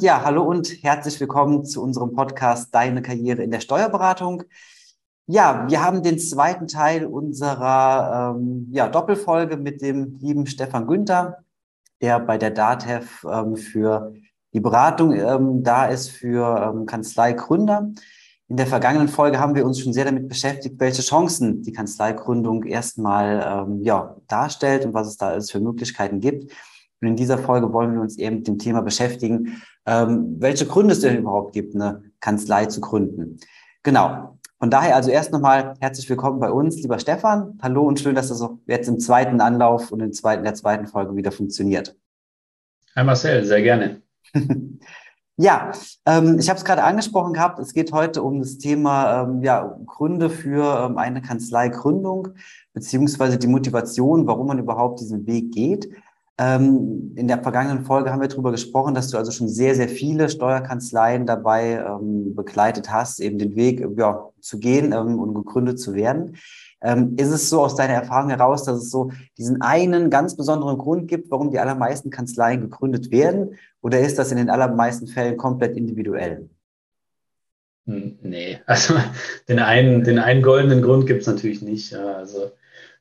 Ja, hallo und herzlich willkommen zu unserem Podcast Deine Karriere in der Steuerberatung. Ja, wir haben den zweiten Teil unserer ähm, ja, Doppelfolge mit dem lieben Stefan Günther, der bei der DATEV ähm, für die Beratung ähm, da ist für ähm, Kanzleigründer. In der vergangenen Folge haben wir uns schon sehr damit beschäftigt, welche Chancen die Kanzleigründung erstmal ähm, ja, darstellt und was es da alles für Möglichkeiten gibt. Und in dieser Folge wollen wir uns eben mit dem Thema beschäftigen, ähm, welche Gründe es denn überhaupt gibt, eine Kanzlei zu gründen. Genau. Von daher also erst nochmal herzlich willkommen bei uns, lieber Stefan. Hallo und schön, dass das auch jetzt im zweiten Anlauf und in der zweiten Folge wieder funktioniert. Hi Marcel, sehr gerne. ja, ähm, ich habe es gerade angesprochen gehabt. Es geht heute um das Thema ähm, ja, Gründe für ähm, eine Kanzleigründung beziehungsweise die Motivation, warum man überhaupt diesen Weg geht. Ähm, in der vergangenen Folge haben wir darüber gesprochen, dass du also schon sehr, sehr viele Steuerkanzleien dabei ähm, begleitet hast, eben den Weg ja, zu gehen ähm, und gegründet zu werden. Ähm, ist es so aus deiner Erfahrung heraus, dass es so diesen einen ganz besonderen Grund gibt, warum die allermeisten Kanzleien gegründet werden? Oder ist das in den allermeisten Fällen komplett individuell? Hm, nee, also den einen, den einen goldenen Grund gibt es natürlich nicht. Also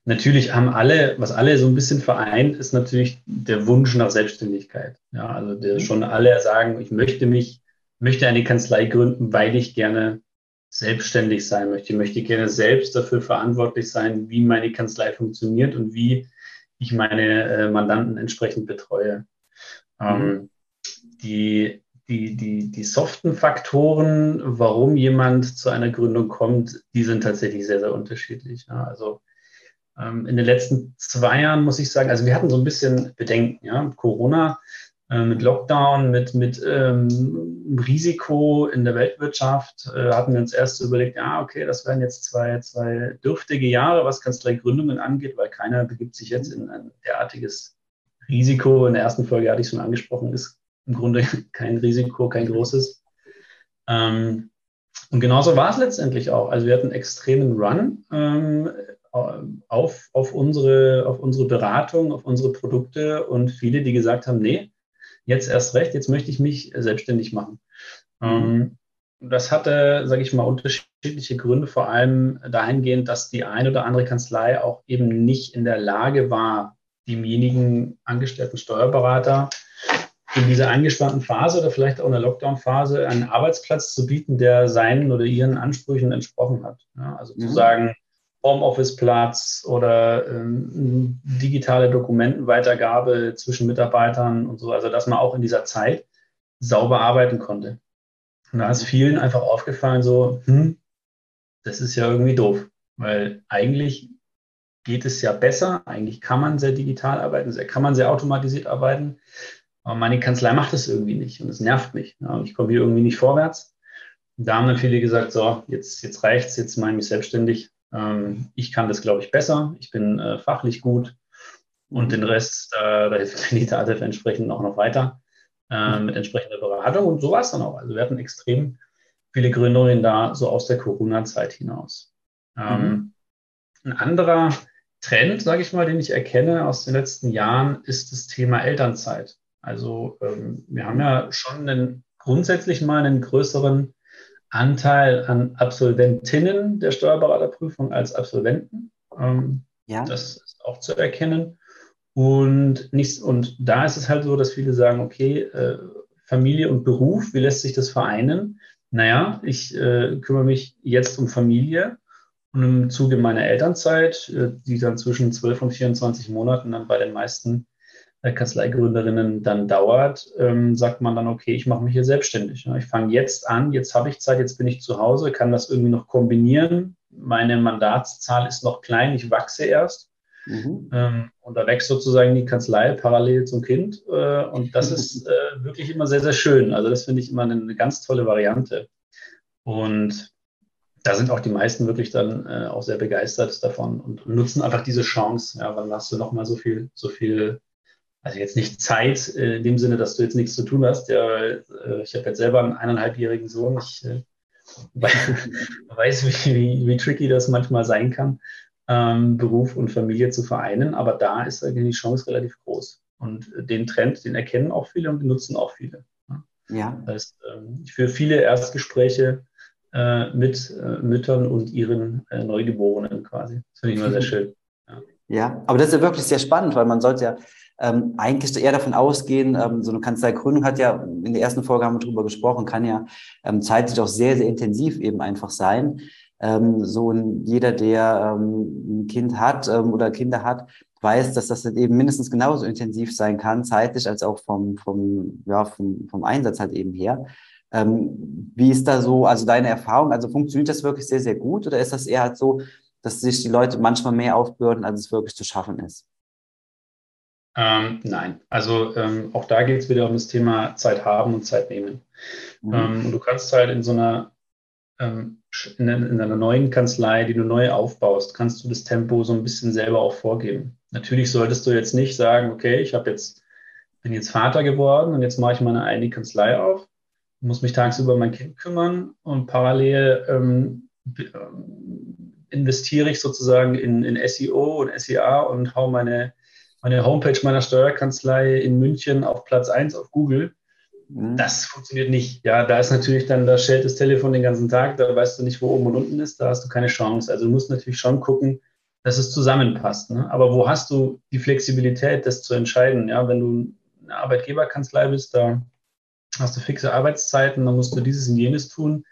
natürlich haben alle, was alle so ein bisschen vereint, ist natürlich der Wunsch nach Selbstständigkeit. Ja, also der mhm. schon alle sagen, ich möchte mich, möchte eine Kanzlei gründen, weil ich gerne selbstständig sein möchte. Ich möchte gerne selbst dafür verantwortlich sein, wie meine Kanzlei funktioniert und wie ich meine äh, Mandanten entsprechend betreue. Mhm. Ähm, die, die, die, die soften Faktoren, warum jemand zu einer Gründung kommt, die sind tatsächlich sehr, sehr unterschiedlich. Also in den letzten zwei Jahren muss ich sagen, also wir hatten so ein bisschen Bedenken, ja, Corona, äh, mit Lockdown, mit, mit ähm, Risiko in der Weltwirtschaft, äh, hatten wir uns erst so überlegt, ja, okay, das werden jetzt zwei, zwei dürftige Jahre, was Kanzleigründungen angeht, weil keiner begibt sich jetzt in ein derartiges Risiko. In der ersten Folge hatte ich schon angesprochen, ist im Grunde kein Risiko, kein großes. Ähm, und genauso war es letztendlich auch. Also wir hatten einen extremen Run. Ähm, auf, auf, unsere, auf unsere Beratung, auf unsere Produkte und viele, die gesagt haben, nee, jetzt erst recht, jetzt möchte ich mich selbstständig machen. Mhm. Das hatte, sage ich mal, unterschiedliche Gründe, vor allem dahingehend, dass die eine oder andere Kanzlei auch eben nicht in der Lage war, demjenigen angestellten Steuerberater in dieser angespannten Phase oder vielleicht auch in der Lockdown-Phase einen Arbeitsplatz zu bieten, der seinen oder ihren Ansprüchen entsprochen hat. Ja, also mhm. zu sagen, Homeoffice-Platz oder ähm, digitale Dokumentenweitergabe zwischen Mitarbeitern und so, also dass man auch in dieser Zeit sauber arbeiten konnte. Und da ist vielen einfach aufgefallen, so, hm, das ist ja irgendwie doof, weil eigentlich geht es ja besser, eigentlich kann man sehr digital arbeiten, sehr, kann man sehr automatisiert arbeiten, aber meine Kanzlei macht das irgendwie nicht und es nervt mich. Ja, ich komme hier irgendwie nicht vorwärts. Da haben dann viele gesagt, so, jetzt, jetzt reicht's, jetzt mache ich mich selbstständig, ähm, ich kann das, glaube ich, besser. Ich bin äh, fachlich gut. Und den Rest, äh, da hilft die DATEV entsprechend auch noch weiter äh, mit entsprechender Beratung. Und so war es dann auch. Also wir hatten extrem viele Gründerinnen da so aus der Corona-Zeit hinaus. Ähm, mhm. Ein anderer Trend, sage ich mal, den ich erkenne aus den letzten Jahren, ist das Thema Elternzeit. Also ähm, wir haben ja schon einen, grundsätzlich mal einen größeren Anteil an Absolventinnen der Steuerberaterprüfung als Absolventen. Ähm, ja. Das ist auch zu erkennen. Und, nicht, und da ist es halt so, dass viele sagen, okay, äh, Familie und Beruf, wie lässt sich das vereinen? Naja, ich äh, kümmere mich jetzt um Familie und im Zuge meiner Elternzeit, äh, die dann zwischen 12 und 24 Monaten dann bei den meisten Kanzleigründerinnen dann dauert, ähm, sagt man dann, okay, ich mache mich hier selbstständig. Ich fange jetzt an, jetzt habe ich Zeit, jetzt bin ich zu Hause, kann das irgendwie noch kombinieren. Meine Mandatszahl ist noch klein, ich wachse erst. Mhm. Ähm, und da wächst sozusagen die Kanzlei parallel zum Kind. Äh, und das ist äh, wirklich immer sehr, sehr schön. Also das finde ich immer eine, eine, ganz tolle Variante. Und da sind auch die meisten wirklich dann äh, auch sehr begeistert davon und nutzen einfach diese Chance. Ja, dann hast du nochmal so viel, so viel also jetzt nicht Zeit äh, in dem Sinne, dass du jetzt nichts zu tun hast. Ja, äh, ich habe jetzt selber einen eineinhalbjährigen Sohn. Ich äh, weiß, wie, wie, tricky das manchmal sein kann, ähm, Beruf und Familie zu vereinen. Aber da ist eigentlich die Chance relativ groß. Und den Trend, den erkennen auch viele und den nutzen auch viele. Ja. Das heißt, ähm, ich führe viele Erstgespräche mit Müttern und ihren Neugeborenen quasi. Das finde ich immer sehr schön. Ja. ja, aber das ist ja wirklich sehr spannend, weil man sollte ja ähm, eigentlich eher davon ausgehen, ähm, so eine Kanzleigründung hat ja, in der ersten Folge haben wir drüber gesprochen, kann ja ähm, zeitlich auch sehr, sehr intensiv eben einfach sein. Ähm, so ein, jeder, der ähm, ein Kind hat ähm, oder Kinder hat, weiß, dass das eben mindestens genauso intensiv sein kann, zeitlich als auch vom, vom, ja, vom, vom Einsatz halt eben her. Ähm, wie ist da so, also deine Erfahrung? Also funktioniert das wirklich sehr, sehr gut oder ist das eher halt so, dass sich die Leute manchmal mehr aufbürden, als es wirklich zu schaffen ist? Ähm, nein, also ähm, auch da geht es wieder um das Thema Zeit haben und Zeit nehmen. Mhm. Ähm, und du kannst halt in so einer, ähm, in, in, einer neuen Kanzlei, die du neu aufbaust, kannst du das Tempo so ein bisschen selber auch vorgeben. Natürlich solltest du jetzt nicht sagen, okay, ich habe jetzt, bin jetzt Vater geworden und jetzt mache ich meine eigene Kanzlei auf, muss mich tagsüber um mein Kind kümmern und parallel ähm, ähm investiere ich sozusagen in, in SEO und SEA und hau meine meine Homepage meiner Steuerkanzlei in München auf Platz 1 auf Google. Mhm. Das funktioniert nicht. Ja, da ist natürlich dann, da schellt das Telefon den ganzen Tag, da weißt du nicht, wo oben und unten ist, da hast du keine Chance. Also du musst natürlich schon gucken, dass es zusammenpasst. Ne? Aber wo hast du die Flexibilität, das zu entscheiden? Ja, wenn du eine Arbeitgeberkanzlei bist, da hast du fixe Arbeitszeiten, dann musst du dieses und jenes tun.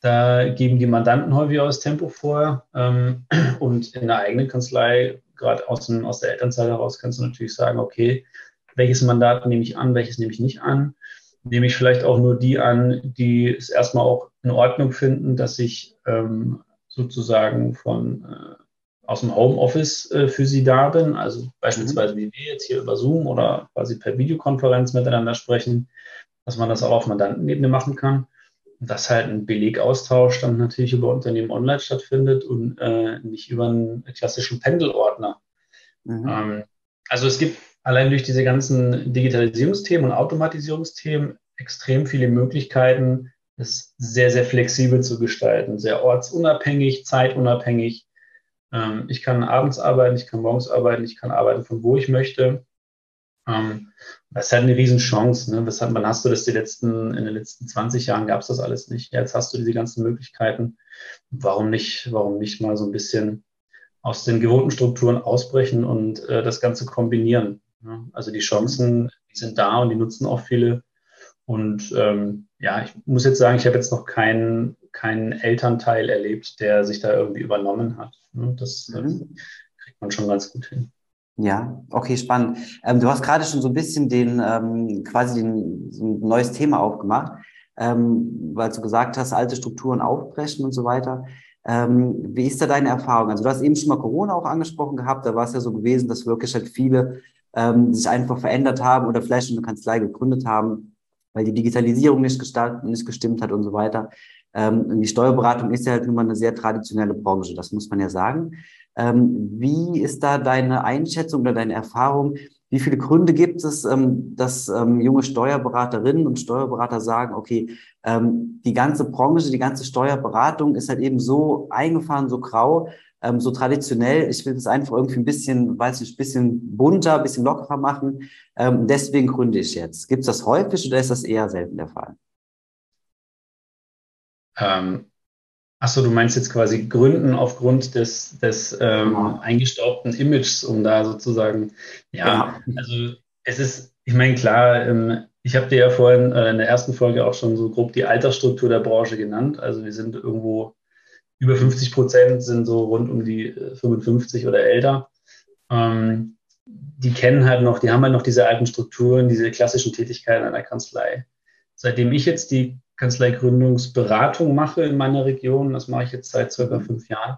Da geben die Mandanten häufig auch das Tempo vor. Ähm, und in der eigenen Kanzlei gerade aus, aus der Elternzeit heraus kannst du natürlich sagen, okay, welches Mandat nehme ich an, welches nehme ich nicht an. Nehme ich vielleicht auch nur die an, die es erstmal auch in Ordnung finden, dass ich ähm, sozusagen von äh, aus dem Homeoffice äh, für sie da bin, also beispielsweise wie wir jetzt hier über Zoom oder quasi per Videokonferenz miteinander sprechen, dass man das auch auf Mandantenebene machen kann dass halt ein Belegaustausch dann natürlich über Unternehmen online stattfindet und äh, nicht über einen klassischen Pendelordner. Mhm. Ähm, also es gibt allein durch diese ganzen Digitalisierungsthemen und Automatisierungsthemen extrem viele Möglichkeiten, es sehr, sehr flexibel zu gestalten, sehr ortsunabhängig, zeitunabhängig. Ähm, ich kann abends arbeiten, ich kann morgens arbeiten, ich kann arbeiten von wo ich möchte. Ähm, das ist halt eine Riesenchance. Ne? Weshalb, wann hast du das die letzten, in den letzten 20 Jahren gab es das alles nicht. Jetzt hast du diese ganzen Möglichkeiten. Warum nicht, warum nicht mal so ein bisschen aus den gewohnten Strukturen ausbrechen und äh, das Ganze kombinieren? Ne? Also die Chancen, die sind da und die nutzen auch viele. Und ähm, ja, ich muss jetzt sagen, ich habe jetzt noch keinen, keinen Elternteil erlebt, der sich da irgendwie übernommen hat. Ne? Das äh, mhm. kriegt man schon ganz gut hin. Ja, okay, spannend. Ähm, du hast gerade schon so ein bisschen den ähm, quasi den, so ein neues Thema aufgemacht, ähm, weil du gesagt hast, alte Strukturen aufbrechen und so weiter. Ähm, wie ist da deine Erfahrung? Also du hast eben schon mal Corona auch angesprochen gehabt, da war es ja so gewesen, dass wirklich halt viele ähm, sich einfach verändert haben oder vielleicht eine Kanzlei gegründet haben, weil die Digitalisierung nicht, gestartet, nicht gestimmt hat und so weiter. Ähm, die Steuerberatung ist ja halt nun mal eine sehr traditionelle Branche, das muss man ja sagen. Ähm, wie ist da deine Einschätzung oder deine Erfahrung? Wie viele Gründe gibt es, ähm, dass ähm, junge Steuerberaterinnen und Steuerberater sagen, okay, die ganze Branche, die ganze Steuerberatung ist halt eben so eingefahren, so grau, so traditionell. Ich will das einfach irgendwie ein bisschen, weiß nicht, ein bisschen bunter, ein bisschen lockerer machen. Deswegen gründe ich jetzt. Gibt es das häufig oder ist das eher selten der Fall? Ähm, Achso, du meinst jetzt quasi Gründen aufgrund des, des ähm, genau. eingestaubten Images, um da sozusagen, ja, genau. also es ist, ich meine, klar, ähm, ich habe dir ja vorhin äh, in der ersten Folge auch schon so grob die Altersstruktur der Branche genannt. Also wir sind irgendwo über 50 Prozent sind so rund um die 55 äh, oder älter. Ähm, die kennen halt noch, die haben halt noch diese alten Strukturen, diese klassischen Tätigkeiten einer Kanzlei. Seitdem ich jetzt die Kanzleigründungsberatung mache in meiner Region, das mache ich jetzt seit circa fünf Jahren,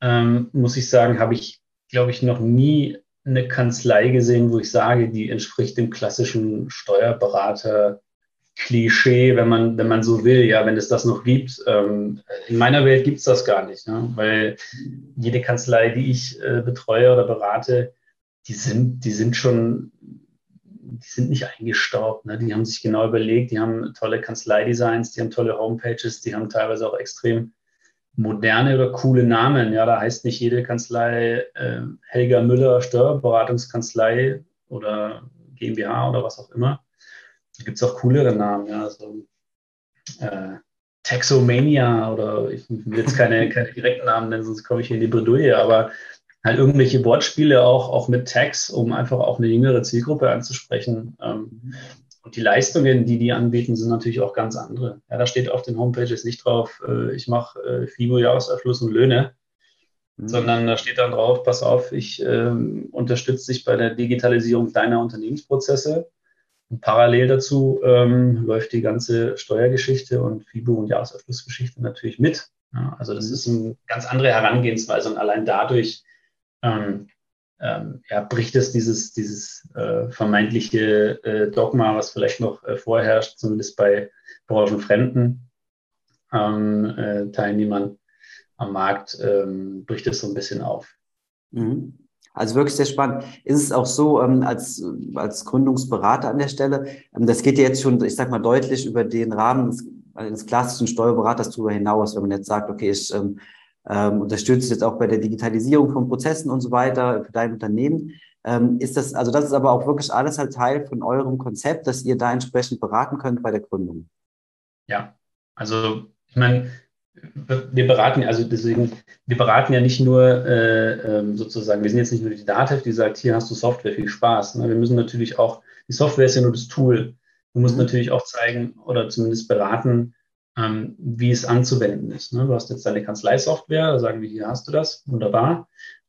ähm, muss ich sagen, habe ich, glaube ich, noch nie eine Kanzlei gesehen, wo ich sage, die entspricht dem klassischen Steuerberater Klischee, wenn man, wenn man so will, ja, wenn es das noch gibt. Ähm, in meiner Welt gibt es das gar nicht, ne? weil jede Kanzlei, die ich äh, betreue oder berate, die sind, die sind schon die sind nicht eingestaubt. Ne? Die haben sich genau überlegt, die haben tolle Kanzleidesigns, die haben tolle Homepages, die haben teilweise auch extrem moderne oder coole Namen. Ja, da heißt nicht jede Kanzlei äh, Helga Müller Steuerberatungskanzlei oder GmbH oder was auch immer. Da gibt es auch coolere Namen, ja, so äh, Taxomania oder ich will jetzt keine, keine direkten Namen nennen, sonst komme ich hier in die Bredouille, aber halt irgendwelche Wortspiele auch, auch mit Tags, um einfach auch eine jüngere Zielgruppe anzusprechen. Ähm, und die Leistungen, die die anbieten, sind natürlich auch ganz andere. Ja, da steht auf den Homepages nicht drauf, äh, ich mache äh, FIBO, Jahresabschluss und Löhne, mhm. sondern da steht dann drauf, pass auf, ich ähm, unterstütze dich bei der Digitalisierung deiner Unternehmensprozesse. Und parallel dazu ähm, läuft die ganze Steuergeschichte und FIBO und Jahresabschlussgeschichte natürlich mit. Ja, also das mhm. ist eine ganz andere Herangehensweise und allein dadurch ähm, ähm, ja, bricht es dieses, dieses äh, vermeintliche äh, Dogma, was vielleicht noch äh, vorherrscht, zumindest bei branchenfremden ähm, äh, Teilnehmern am Markt, ähm, bricht es so ein bisschen auf. Mhm. Also wirklich sehr spannend. Ist es auch so, ähm, als, als Gründungsberater an der Stelle, ähm, das geht ja jetzt schon, ich sag mal, deutlich über den Rahmen des, des klassischen Steuerberaters darüber hinaus, wenn man jetzt sagt, okay, ich ähm, unterstützt jetzt auch bei der Digitalisierung von Prozessen und so weiter für dein Unternehmen. Ähm, ist das, also das ist aber auch wirklich alles halt Teil von eurem Konzept, dass ihr da entsprechend beraten könnt bei der Gründung. Ja, also ich meine, wir beraten, also deswegen, wir beraten ja nicht nur äh, ähm, sozusagen, wir sind jetzt nicht nur die DATEV, die sagt, hier hast du Software, viel Spaß. Ne? Wir müssen natürlich auch, die Software ist ja nur das Tool. Du musst mhm. natürlich auch zeigen oder zumindest beraten, ähm, wie es anzuwenden ist. Ne? Du hast jetzt deine Kanzleisoftware, da sagen wir, hier hast du das, wunderbar.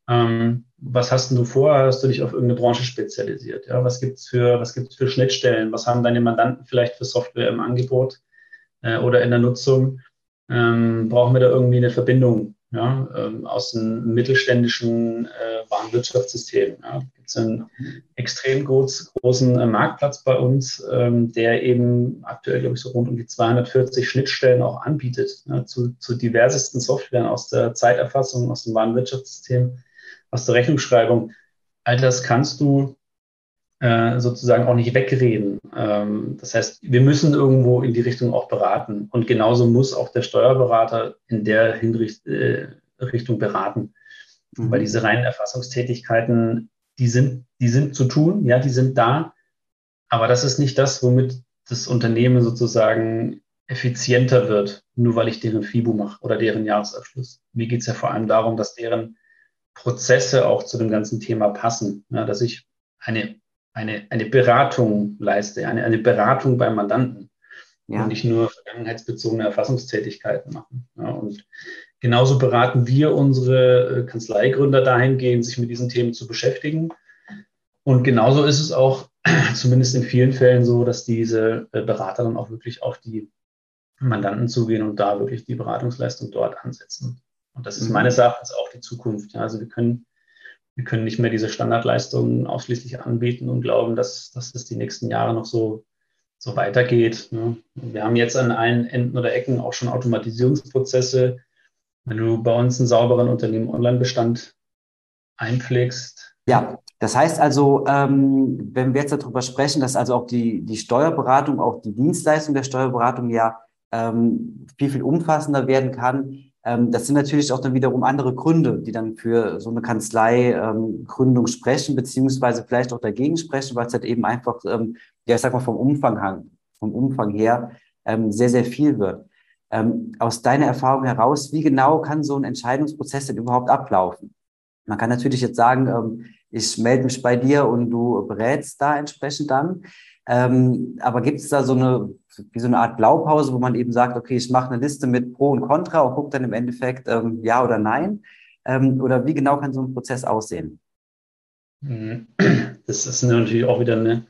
Ähm, was hast du vor? Hast du dich auf irgendeine Branche spezialisiert? Ja? Was gibt's für, was gibt's für Schnittstellen? Was haben deine Mandanten vielleicht für Software im Angebot äh, oder in der Nutzung? Ähm, brauchen wir da irgendwie eine Verbindung ja, ähm, aus einem mittelständischen äh, Warenwirtschaftssystem? Ja? Gibt einen extrem groß, großen äh, Marktplatz bei uns, ähm, der eben aktuell, glaube ich, so rund um die 240 Schnittstellen auch anbietet ja, zu, zu diversesten Softwaren aus der Zeiterfassung, aus dem Warenwirtschaftssystem, aus der Rechnungsschreibung. All das kannst du äh, sozusagen auch nicht wegreden. Ähm, das heißt, wir müssen irgendwo in die Richtung auch beraten. Und genauso muss auch der Steuerberater in der Hinricht, äh, Richtung beraten. Mhm. Weil diese reinen Erfassungstätigkeiten, die sind, die sind zu tun, ja, die sind da. Aber das ist nicht das, womit das Unternehmen sozusagen effizienter wird, nur weil ich deren FIBO mache oder deren Jahresabschluss. Mir geht es ja vor allem darum, dass deren Prozesse auch zu dem ganzen Thema passen. Ja, dass ich eine eine, eine Beratung leiste, eine, eine Beratung beim Mandanten ja. und nicht nur vergangenheitsbezogene Erfassungstätigkeiten machen. Ja, und genauso beraten wir unsere äh, Kanzleigründer dahingehend, sich mit diesen Themen zu beschäftigen. Und genauso ist es auch, zumindest in vielen Fällen so, dass diese äh, Berater dann auch wirklich auf die Mandanten zugehen und da wirklich die Beratungsleistung dort ansetzen. Und das ist mhm. meines Erachtens auch die Zukunft. Ja, also wir können wir können nicht mehr diese Standardleistungen ausschließlich anbieten und glauben, dass, dass es die nächsten Jahre noch so, so weitergeht. Ne? Wir haben jetzt an allen Enden oder Ecken auch schon Automatisierungsprozesse. Wenn du bei uns einen sauberen Unternehmen Online-Bestand einpflegst. Ja, das heißt also, ähm, wenn wir jetzt darüber sprechen, dass also auch die, die Steuerberatung, auch die Dienstleistung der Steuerberatung ja ähm, viel, viel umfassender werden kann, das sind natürlich auch dann wiederum andere Gründe, die dann für so eine Kanzlei-Gründung ähm, sprechen, beziehungsweise vielleicht auch dagegen sprechen, weil es halt eben einfach, ähm, ja, ich sag mal, vom Umfang, vom Umfang her ähm, sehr, sehr viel wird. Ähm, aus deiner Erfahrung heraus, wie genau kann so ein Entscheidungsprozess denn überhaupt ablaufen? Man kann natürlich jetzt sagen, ähm, ich melde mich bei dir und du berätst da entsprechend dann. Ähm, aber gibt es da so eine, wie so eine Art Blaupause, wo man eben sagt, okay, ich mache eine Liste mit Pro und Contra und gucke dann im Endeffekt ähm, ja oder nein? Ähm, oder wie genau kann so ein Prozess aussehen? Mhm. Das ist natürlich auch wieder eine,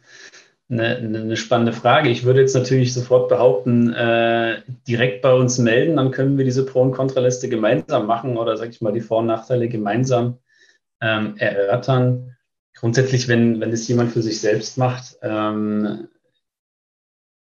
eine, eine spannende Frage. Ich würde jetzt natürlich sofort behaupten, äh, direkt bei uns melden, dann können wir diese Pro- und Kontraliste gemeinsam machen oder, sag ich mal, die Vor- und Nachteile gemeinsam ähm, erörtern grundsätzlich, wenn, wenn es jemand für sich selbst macht, ähm,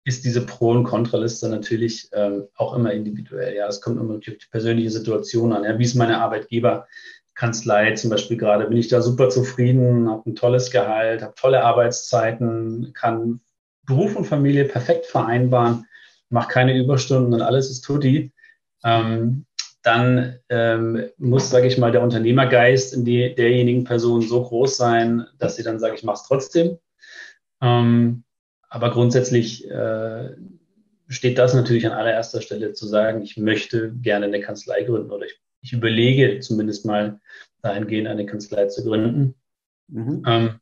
ist diese Pro- und Kontraliste natürlich ähm, auch immer individuell. Ja, es kommt immer auf die persönliche Situation an. Ja, wie ist meine Arbeitgeberkanzlei zum Beispiel gerade? Bin ich da super zufrieden, habe ein tolles Gehalt, habe tolle Arbeitszeiten, kann Beruf und Familie perfekt vereinbaren, mache keine Überstunden und alles ist tutti. Ähm, dann ähm, muss, sage ich mal, der Unternehmergeist in die, derjenigen Person so groß sein, dass sie dann sagt, ich mache es trotzdem. Ähm, aber grundsätzlich äh, steht das natürlich an allererster Stelle zu sagen, ich möchte gerne eine Kanzlei gründen oder ich, ich überlege zumindest mal dahingehend eine Kanzlei zu gründen. Mhm. Ähm,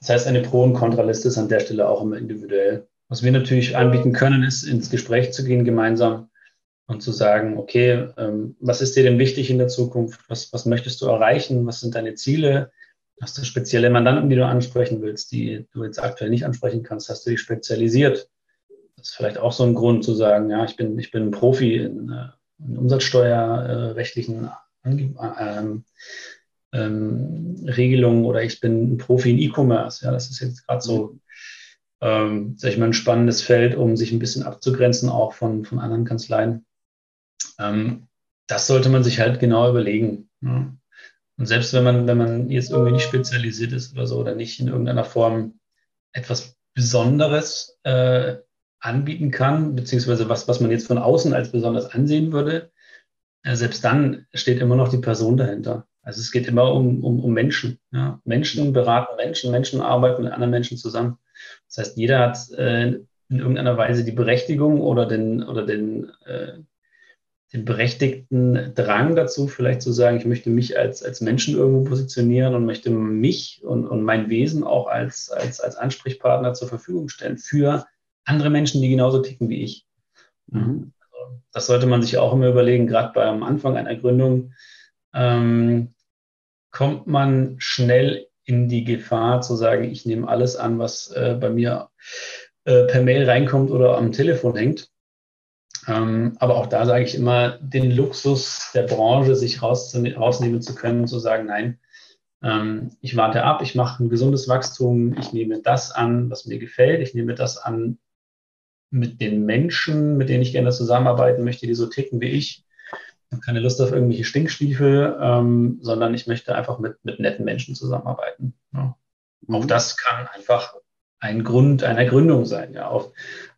das heißt, eine Pro- und Kontraliste ist an der Stelle auch immer individuell. Was wir natürlich anbieten können, ist ins Gespräch zu gehen gemeinsam und zu sagen, okay, ähm, was ist dir denn wichtig in der Zukunft? Was, was möchtest du erreichen? Was sind deine Ziele? Hast du spezielle Mandanten, die du ansprechen willst, die du jetzt aktuell nicht ansprechen kannst? Hast du dich spezialisiert? Das ist vielleicht auch so ein Grund zu sagen, ja, ich bin, ich bin ein Profi in, äh, in umsatzsteuerrechtlichen äh, ähm, ähm, Regelungen oder ich bin ein Profi in E-Commerce. Ja, das ist jetzt gerade so, ähm, sag ich mal, ein spannendes Feld, um sich ein bisschen abzugrenzen, auch von, von anderen Kanzleien. Ähm, das sollte man sich halt genau überlegen. Ja. Und selbst wenn man, wenn man jetzt irgendwie nicht spezialisiert ist oder so oder nicht in irgendeiner Form etwas Besonderes äh, anbieten kann, beziehungsweise was, was man jetzt von außen als besonders ansehen würde, äh, selbst dann steht immer noch die Person dahinter. Also es geht immer um, um, um Menschen. Ja. Menschen beraten Menschen, Menschen arbeiten mit anderen Menschen zusammen. Das heißt, jeder hat äh, in irgendeiner Weise die Berechtigung oder den, oder den, äh, den berechtigten Drang dazu, vielleicht zu sagen, ich möchte mich als, als Menschen irgendwo positionieren und möchte mich und, und mein Wesen auch als, als, als Ansprechpartner zur Verfügung stellen für andere Menschen, die genauso ticken wie ich. Mhm. Also, das sollte man sich auch immer überlegen, gerade beim Anfang einer Gründung. Ähm, kommt man schnell in die Gefahr zu sagen, ich nehme alles an, was äh, bei mir äh, per Mail reinkommt oder am Telefon hängt. Ähm, aber auch da sage ich immer, den Luxus der Branche, sich rausnehmen zu können, zu sagen, nein, ähm, ich warte ab, ich mache ein gesundes Wachstum, ich nehme das an, was mir gefällt, ich nehme das an mit den Menschen, mit denen ich gerne zusammenarbeiten möchte, die so ticken wie ich. Ich habe keine Lust auf irgendwelche Stinkstiefel, ähm, sondern ich möchte einfach mit, mit netten Menschen zusammenarbeiten. Ja. Mhm. Auch das kann einfach ein Grund einer Gründung sein, ja, auf,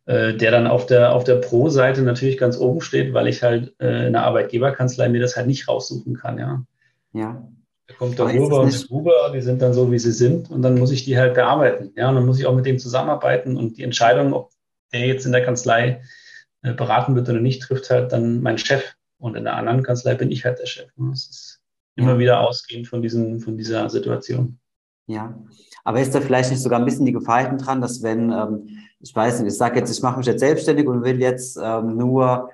äh, der dann auf der, auf der Pro-Seite natürlich ganz oben steht, weil ich halt äh, in der Arbeitgeberkanzlei mir das halt nicht raussuchen kann, ja. Ja. Da kommt der Huber und der Huber, die sind dann so, wie sie sind, und dann muss ich die halt bearbeiten, ja, und dann muss ich auch mit dem zusammenarbeiten und die Entscheidung, ob der jetzt in der Kanzlei äh, beraten wird oder nicht, trifft halt dann mein Chef. Und in der anderen Kanzlei bin ich halt der Chef. Das ist immer ja. wieder ausgehend von, diesen, von dieser Situation. Ja, aber ist da vielleicht nicht sogar ein bisschen die Gefahr dran, dass wenn, ähm, ich weiß nicht, ich sage jetzt, ich mache mich jetzt selbstständig und will jetzt ähm, nur,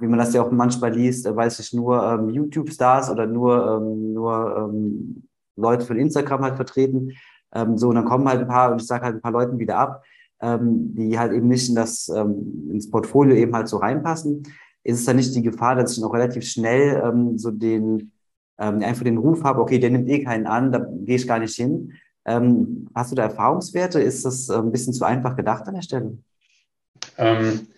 wie man das ja auch manchmal liest, äh, weiß ich, nur ähm, YouTube-Stars oder nur, ähm, nur ähm, Leute von Instagram halt vertreten. Ähm, so, und dann kommen halt ein paar, und ich sage halt ein paar Leuten wieder ab, ähm, die halt eben nicht in das, ähm, ins Portfolio eben halt so reinpassen, ist es dann nicht die Gefahr, dass ich noch relativ schnell ähm, so den, ähm, einfach den Ruf habe, okay, der nimmt eh keinen an, da gehe ich gar nicht hin. Ähm, hast du da Erfahrungswerte? Ist das äh, ein bisschen zu einfach gedacht an der Stelle? Ähm,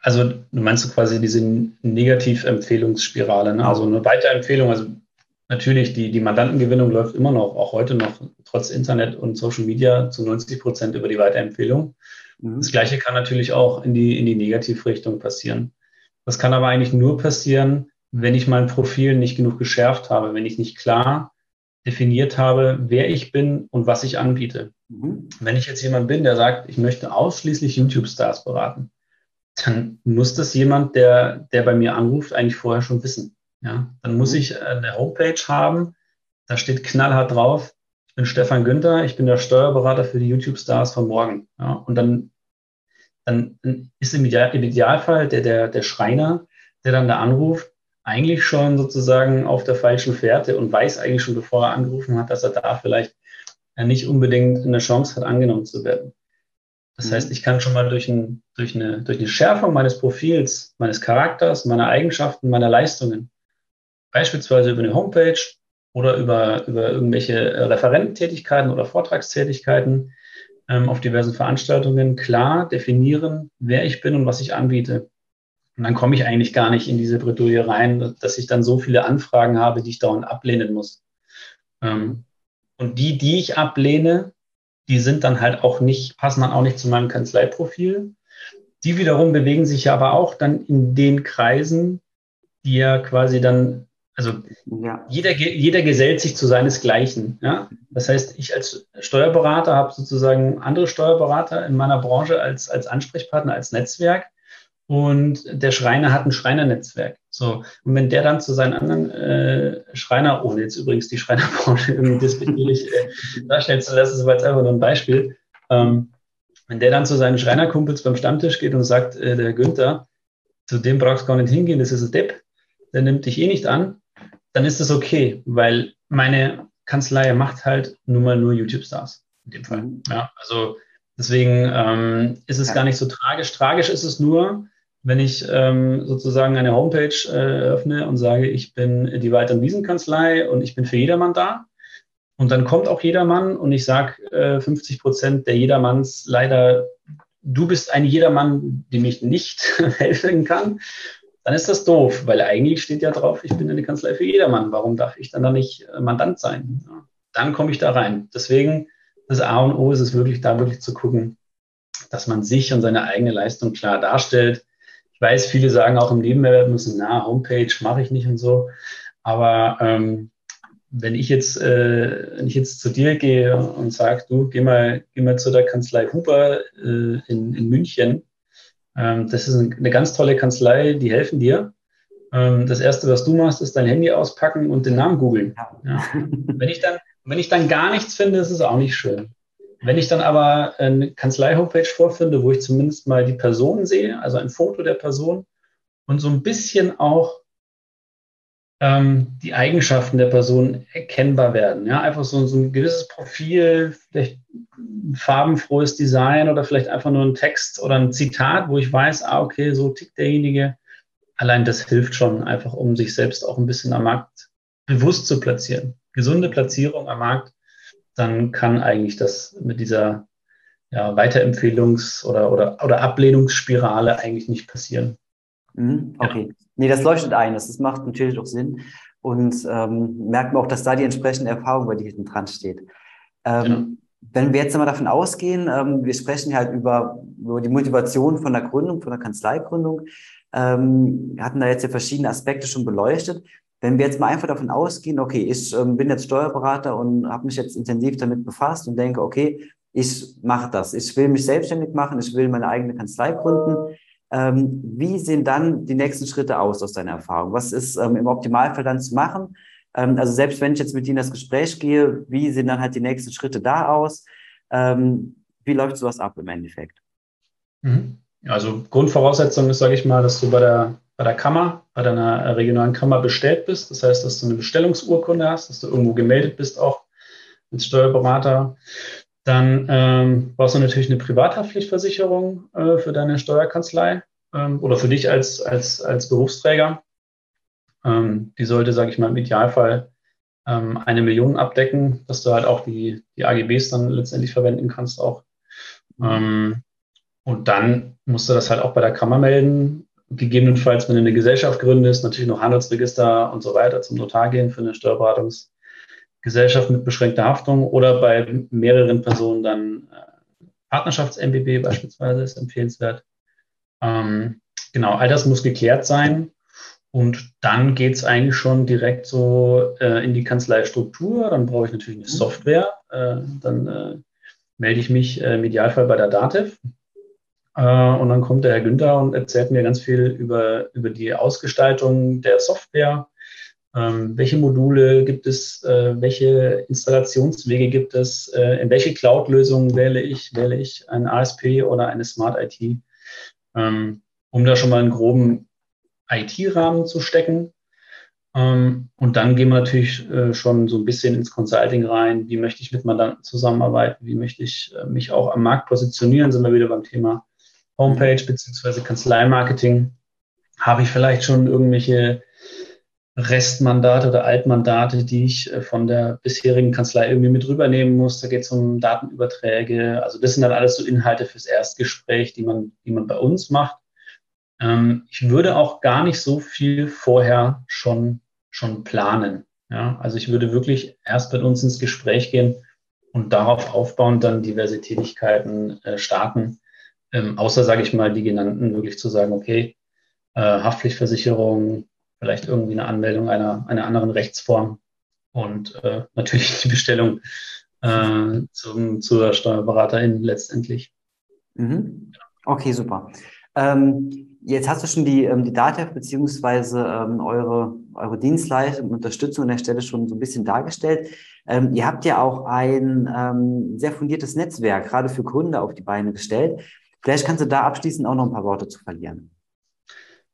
also du meinst du quasi diese Negativempfehlungsspirale, ne? also eine Weiterempfehlung, also natürlich, die, die Mandantengewinnung läuft immer noch, auch heute noch, trotz Internet und Social Media zu 90 Prozent über die Weiterempfehlung. Mhm. Das Gleiche kann natürlich auch in die, in die Negativrichtung passieren. Das kann aber eigentlich nur passieren, wenn ich mein Profil nicht genug geschärft habe, wenn ich nicht klar definiert habe, wer ich bin und was ich anbiete. Mhm. Wenn ich jetzt jemand bin, der sagt, ich möchte ausschließlich YouTube-Stars beraten, dann muss das jemand, der, der bei mir anruft, eigentlich vorher schon wissen. Ja, dann muss mhm. ich eine Homepage haben, da steht knallhart drauf, ich bin Stefan Günther, ich bin der Steuerberater für die YouTube-Stars von morgen. Ja, und dann, dann ist im, Ideal, im Idealfall der, der, der Schreiner, der dann da anruft, eigentlich schon sozusagen auf der falschen Fährte und weiß eigentlich schon, bevor er angerufen hat, dass er da vielleicht nicht unbedingt eine Chance hat, angenommen zu werden. Das mhm. heißt, ich kann schon mal durch, ein, durch, eine, durch eine Schärfung meines Profils, meines Charakters, meiner Eigenschaften, meiner Leistungen beispielsweise über eine Homepage oder über, über irgendwelche Referententätigkeiten oder Vortragstätigkeiten ähm, auf diversen Veranstaltungen klar definieren, wer ich bin und was ich anbiete. Und dann komme ich eigentlich gar nicht in diese Bredouille rein, dass ich dann so viele Anfragen habe, die ich dauernd ablehnen muss. Ähm, und die, die ich ablehne, die sind dann halt auch nicht, passen dann auch nicht zu meinem Kanzleiprofil. Die wiederum bewegen sich aber auch dann in den Kreisen, die ja quasi dann also ja. jeder, jeder gesellt sich zu seinesgleichen. Ja? Das heißt, ich als Steuerberater habe sozusagen andere Steuerberater in meiner Branche als, als Ansprechpartner, als Netzwerk. Und der Schreiner hat ein Schreinernetzwerk. So, und wenn der dann zu seinen anderen äh, Schreiner, ohne jetzt übrigens die Schreinerbranche irgendwie despektierlich äh, darstellen zu lassen, das war jetzt einfach nur ein Beispiel, ähm, wenn der dann zu seinen Schreinerkumpels beim Stammtisch geht und sagt, äh, der Günther, zu dem brauchst du gar nicht hingehen, das ist ein Depp, der nimmt dich eh nicht an, dann ist das okay, weil meine Kanzlei macht halt nun mal nur YouTube-Stars in dem Fall. Mhm. Ja, also deswegen ähm, ist es gar nicht so tragisch. Tragisch ist es nur, wenn ich ähm, sozusagen eine Homepage äh, öffne und sage, ich bin die und Wiesenkanzlei und ich bin für jedermann da. Und dann kommt auch jedermann und ich sage, äh, 50 Prozent der Jedermanns leider, du bist ein Jedermann, dem ich nicht helfen kann, dann ist das doof, weil eigentlich steht ja drauf, ich bin eine Kanzlei für jedermann. Warum darf ich dann da nicht äh, Mandant sein? Ja, dann komme ich da rein. Deswegen, das A und O ist es wirklich, da wirklich zu gucken, dass man sich und seine eigene Leistung klar darstellt. Ich weiß, viele sagen auch im Nebenbewerb müssen, na, Homepage mache ich nicht und so. Aber ähm, wenn ich jetzt, äh, wenn ich jetzt zu dir gehe und sage, du, geh mal, geh mal zu der Kanzlei Huber äh, in, in München. Ähm, das ist eine ganz tolle Kanzlei, die helfen dir. Ähm, das erste, was du machst, ist dein Handy auspacken und den Namen googeln. Ja. Wenn ich dann, wenn ich dann gar nichts finde, ist es auch nicht schön. Wenn ich dann aber eine Kanzlei-Homepage vorfinde, wo ich zumindest mal die Person sehe, also ein Foto der Person und so ein bisschen auch ähm, die Eigenschaften der Person erkennbar werden. Ja, einfach so, so ein gewisses Profil, vielleicht ein farbenfrohes Design oder vielleicht einfach nur ein Text oder ein Zitat, wo ich weiß, ah, okay, so tickt derjenige. Allein das hilft schon einfach, um sich selbst auch ein bisschen am Markt bewusst zu platzieren. Gesunde Platzierung am Markt, dann kann eigentlich das mit dieser ja, Weiterempfehlungs- oder, oder, oder Ablehnungsspirale eigentlich nicht passieren. Mhm, okay. Ja. Nee, das leuchtet ein. Das, das macht natürlich auch Sinn. Und ähm, merkt man auch, dass da die entsprechende Erfahrung bei dir hinten dran steht. Ähm, genau. Wenn wir jetzt mal davon ausgehen, ähm, wir sprechen halt über, über die Motivation von der Gründung, von der Kanzleigründung, ähm, hatten da jetzt ja verschiedene Aspekte schon beleuchtet. Wenn wir jetzt mal einfach davon ausgehen, okay, ich ähm, bin jetzt Steuerberater und habe mich jetzt intensiv damit befasst und denke, okay, ich mache das. Ich will mich selbstständig machen, ich will meine eigene Kanzlei gründen. Ähm, wie sehen dann die nächsten Schritte aus aus deiner Erfahrung? Was ist ähm, im Optimalfall dann zu machen? Ähm, also selbst wenn ich jetzt mit Ihnen das Gespräch gehe, wie sehen dann halt die nächsten Schritte da aus? Ähm, wie läuft sowas ab im Endeffekt? Mhm. Also Grundvoraussetzung ist, sage ich mal, dass du bei der, bei der Kammer, bei deiner regionalen Kammer bestellt bist. Das heißt, dass du eine Bestellungsurkunde hast, dass du irgendwo gemeldet bist, auch als Steuerberater. Dann ähm, brauchst du natürlich eine Privathaftpflichtversicherung äh, für deine Steuerkanzlei ähm, oder für dich als, als, als Berufsträger. Ähm, die sollte, sage ich mal, im Idealfall ähm, eine Million abdecken, dass du halt auch die, die AGBs dann letztendlich verwenden kannst auch. Ähm, und dann musst du das halt auch bei der Kammer melden. Gegebenenfalls, wenn du eine Gesellschaft gründest, natürlich noch Handelsregister und so weiter zum Notar gehen für eine Steuerberatungs- Gesellschaft mit beschränkter Haftung oder bei mehreren Personen dann äh, Partnerschafts-MBB beispielsweise ist empfehlenswert. Ähm, genau, all das muss geklärt sein. Und dann geht es eigentlich schon direkt so äh, in die Kanzleistruktur. Dann brauche ich natürlich eine. Software. Äh, dann äh, melde ich mich äh, im Idealfall bei der DATEV. Äh, und dann kommt der Herr Günther und erzählt mir ganz viel über, über die Ausgestaltung der Software, ähm, welche Module gibt es? Äh, welche Installationswege gibt es? Äh, in welche Cloud-Lösung wähle ich? Wähle ich ein ASP oder eine Smart IT? Ähm, um da schon mal einen groben IT-Rahmen zu stecken. Ähm, und dann gehen wir natürlich äh, schon so ein bisschen ins Consulting rein. Wie möchte ich mit Mandanten zusammenarbeiten? Wie möchte ich äh, mich auch am Markt positionieren? Sind wir wieder beim Thema Homepage beziehungsweise Kanzleimarketing. Habe ich vielleicht schon irgendwelche Restmandate oder Altmandate, die ich äh, von der bisherigen Kanzlei irgendwie mit rübernehmen muss. Da geht es um Datenüberträge. Also das sind dann alles so Inhalte fürs Erstgespräch, die man, die man bei uns macht. Ähm, ich würde auch gar nicht so viel vorher schon, schon planen. Ja, also ich würde wirklich erst mit uns ins Gespräch gehen und darauf aufbauend dann diverse Tätigkeiten äh, starten. Ähm, außer, sage ich mal, die genannten wirklich zu sagen, okay, äh, Haftpflichtversicherung, vielleicht irgendwie eine Anmeldung einer, einer anderen Rechtsform und äh, natürlich die Bestellung äh, zum, zur Steuerberaterin letztendlich. Mhm. Okay, super. Ähm, jetzt hast du schon die, ähm, die DATEV beziehungsweise ähm, eure, eure Dienstleistung und Unterstützung an der Stelle schon so ein bisschen dargestellt. Ähm, ihr habt ja auch ein ähm, sehr fundiertes Netzwerk gerade für Gründer auf die Beine gestellt. Vielleicht kannst du da abschließend auch noch ein paar Worte zu verlieren.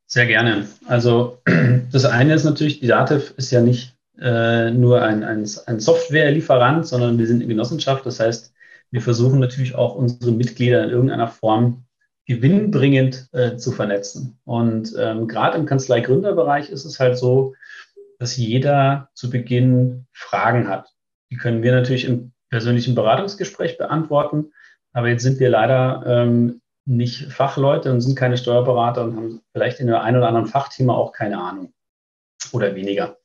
Sehr gerne. Also das eine ist natürlich, die DATEV ist ja nicht äh, nur ein, ein, ein Softwarelieferant, sondern wir sind eine Genossenschaft. Das heißt, wir versuchen natürlich auch unsere Mitglieder in irgendeiner Form gewinnbringend äh, zu vernetzen. Und ähm, gerade im Kanzlei-Gründerbereich ist es halt so, dass jeder zu Beginn Fragen hat. Die können wir natürlich im persönlichen Beratungsgespräch beantworten. Aber jetzt sind wir leider ähm, nicht Fachleute und sind keine Steuerberater und haben vielleicht in der einen oder anderen Fachthema auch keine Ahnung oder weniger.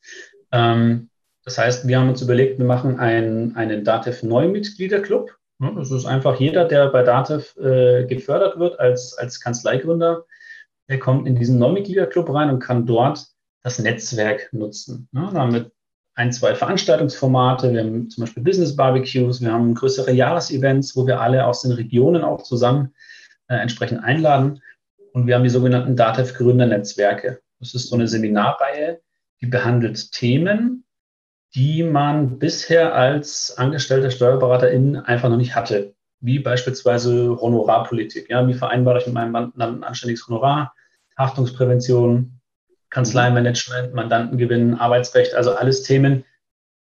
Ähm, das heißt, wir haben uns überlegt, wir machen ein, einen DATEV Neumitgliederclub. Das ist einfach jeder, der bei DATEV äh, gefördert wird als, als Kanzleigründer, der kommt in diesen Neumitgliederclub rein und kann dort das Netzwerk nutzen. Ja, da haben wir ein, zwei Veranstaltungsformate. Wir haben zum Beispiel Business Barbecues, wir haben größere Jahresevents, wo wir alle aus den Regionen auch zusammen äh, entsprechend einladen. Und wir haben die sogenannten DATEV Gründernetzwerke. Das ist so eine Seminarreihe, die behandelt Themen, die man bisher als angestellter Steuerberaterin einfach noch nicht hatte, wie beispielsweise Honorarpolitik. Ja, wie vereinbare ich mit meinem Mandanten anständiges Honorar, Haftungsprävention, Kanzleimanagement, Mandantengewinn, Arbeitsrecht, also alles Themen,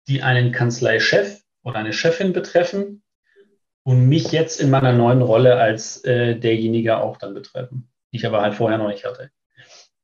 die einen Kanzleichef oder eine Chefin betreffen und mich jetzt in meiner neuen Rolle als äh, derjenige auch dann betreffen, die ich aber halt vorher noch nicht hatte.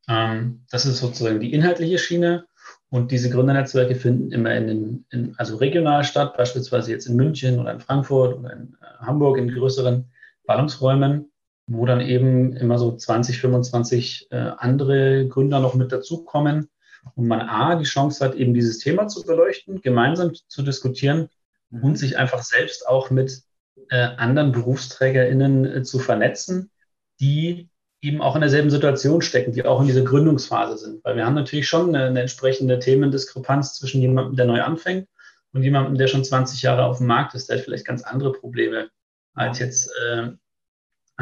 Ähm, das ist sozusagen die inhaltliche Schiene. Und diese Gründernetzwerke finden immer in den, in, also regional statt, beispielsweise jetzt in München oder in Frankfurt oder in äh, Hamburg in größeren Ballungsräumen, wo dann eben immer so 20, 25 äh, andere Gründer noch mit dazukommen und man A, die Chance hat, eben dieses Thema zu beleuchten, gemeinsam zu diskutieren mhm. und sich einfach selbst auch mit äh, anderen BerufsträgerInnen äh, zu vernetzen, die eben auch in derselben Situation stecken, die auch in dieser Gründungsphase sind. Weil wir haben natürlich schon eine, eine entsprechende Themendiskrepanz zwischen jemandem, der neu anfängt und jemandem, der schon 20 Jahre auf dem Markt ist, der hat vielleicht ganz andere Probleme als jetzt äh,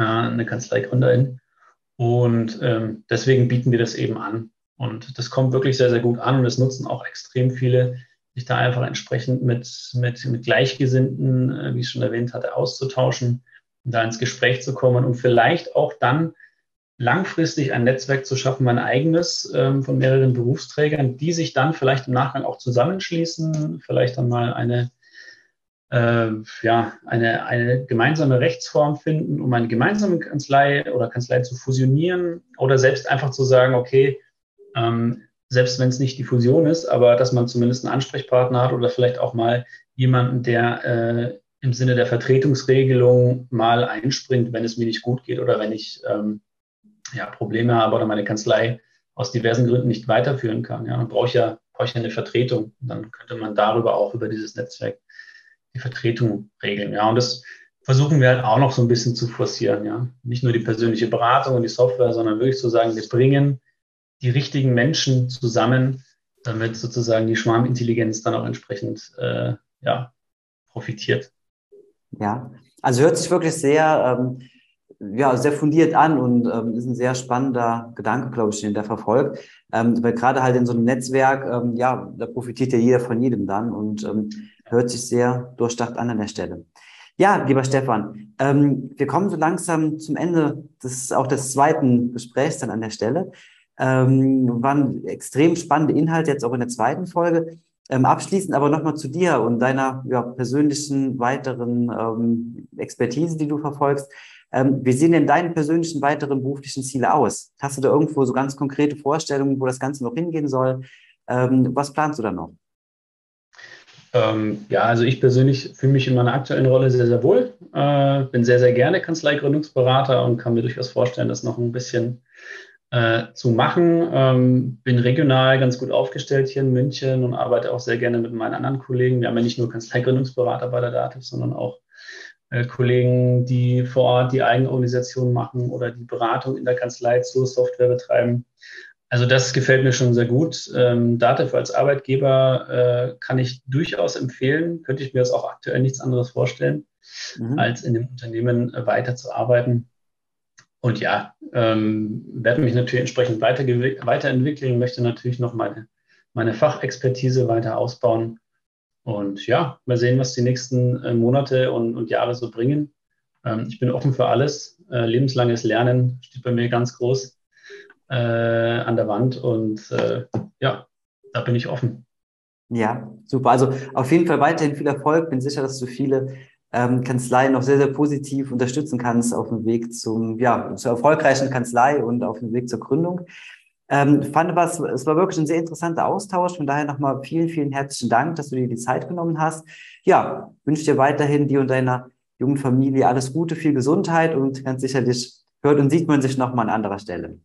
eine Kanzleigründerin. Und ähm, deswegen bieten wir das eben an. Und das kommt wirklich sehr, sehr gut an und es nutzen auch extrem viele, sich da einfach entsprechend mit, mit, mit Gleichgesinnten, äh, wie ich schon erwähnt hatte, auszutauschen da ins Gespräch zu kommen und vielleicht auch dann langfristig ein Netzwerk zu schaffen, mein eigenes ähm, von mehreren Berufsträgern, die sich dann vielleicht im Nachgang auch zusammenschließen, vielleicht dann mal eine, äh, ja, eine, eine gemeinsame Rechtsform finden, um eine gemeinsame Kanzlei oder Kanzlei zu fusionieren oder selbst einfach zu sagen, okay, ähm, selbst wenn es nicht die Fusion ist, aber dass man zumindest einen Ansprechpartner hat oder vielleicht auch mal jemanden, der äh, im Sinne der Vertretungsregelung mal einspringt, wenn es mir nicht gut geht oder wenn ich ähm, ja, Probleme habe oder meine Kanzlei aus diversen Gründen nicht weiterführen kann. Ja, dann brauche ich ja, brauche ich eine Vertretung. Dann könnte man darüber auch über dieses Netzwerk die Vertretung regeln. Ja, und das versuchen wir halt auch noch so ein bisschen zu forcieren. Ja, nicht nur die persönliche Beratung und die Software, sondern wirklich zu sagen, wir bringen die richtigen Menschen zusammen, damit sozusagen die Schwarmintelligenz dann auch entsprechend äh, ja, profitiert. Ja, also hört sich wirklich sehr ähm, ja, sehr fundiert an und ähm, ist ein sehr spannender Gedanke, glaube ich, den der verfolgt. Ähm, weil gerade halt in so einem Netzwerk, ähm, ja, da profitiert ja jeder von jedem dann und ähm, hört sich sehr durchdacht an an der Stelle. Ja, lieber Stefan, ähm, wir kommen so langsam zum Ende des auch des zweiten Gesprächs dann an der Stelle. Ähm, waren extrem spannende Inhalte jetzt auch in der zweiten Folge. Ähm, abschließend aber nochmal zu dir und deiner ja, persönlichen weiteren ähm, Expertise, die du verfolgst. Ähm, wie sehen denn deine persönlichen weiteren beruflichen Ziele aus? Hast du da irgendwo so ganz konkrete Vorstellungen, wo das Ganze noch hingehen soll? Ähm, was planst du da noch? Ähm, ja, also ich persönlich fühle mich in meiner aktuellen Rolle sehr, sehr wohl. Äh, bin sehr, sehr gerne Kanzleigründungsberater und kann mir durchaus vorstellen, das noch ein bisschen äh, zu machen. Ähm, bin regional ganz gut aufgestellt hier in München und arbeite auch sehr gerne mit meinen anderen Kollegen. Wir haben ja nicht nur Kanzleigründungsberater bei der DATEV, sondern auch äh, Kollegen, die vor Ort die Eigenorganisation machen oder die Beratung in der Kanzlei zur Software betreiben. Also das gefällt mir schon sehr gut. Ähm, Datev als Arbeitgeber äh, kann ich durchaus empfehlen. Könnte ich mir das auch aktuell nichts anderes vorstellen, mhm. als in dem Unternehmen äh, weiterzuarbeiten. Und ja, ähm, werde mich natürlich entsprechend weiter, weiterentwickeln, möchte natürlich noch meine, meine Fachexpertise weiter ausbauen. Und ja, mal sehen, was die nächsten äh, Monate und, und, Jahre so bringen. Ähm, ich bin offen für alles. Äh, lebenslanges Lernen steht bei mir ganz groß äh, an der Wand und äh, ja, da bin ich offen. Ja, super. Also auf jeden Fall weiterhin viel Erfolg. Bin sicher, dass du viele ähm, Kanzleien noch sehr, sehr positiv unterstützen kannst auf dem Weg zum, ja, zur erfolgreichen Kanzlei und auf dem Weg zur Gründung. Ähm, fand was, es war wirklich ein sehr interessanter Austausch. Von daher nochmal vielen, vielen herzlichen Dank, dass du dir die Zeit genommen hast. Ja, wünsche dir weiterhin dir und deiner jungen Familie alles Gute, viel Gesundheit und ganz sicherlich hört und sieht man sich nochmal an anderer Stelle.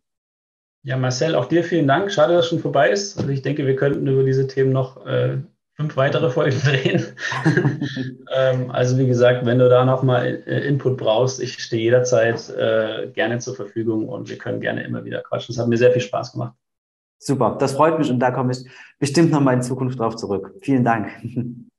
Ja, Marcel, auch dir vielen Dank. Schade, dass es schon vorbei ist. Also ich denke, wir könnten über diese Themen noch äh, fünf weitere Folgen drehen. ähm, also wie gesagt, wenn du da nochmal äh, Input brauchst, ich stehe jederzeit äh, gerne zur Verfügung und wir können gerne immer wieder quatschen. Es hat mir sehr viel Spaß gemacht. Super, das freut mich und da komme ich bestimmt nochmal in Zukunft drauf zurück. Vielen Dank.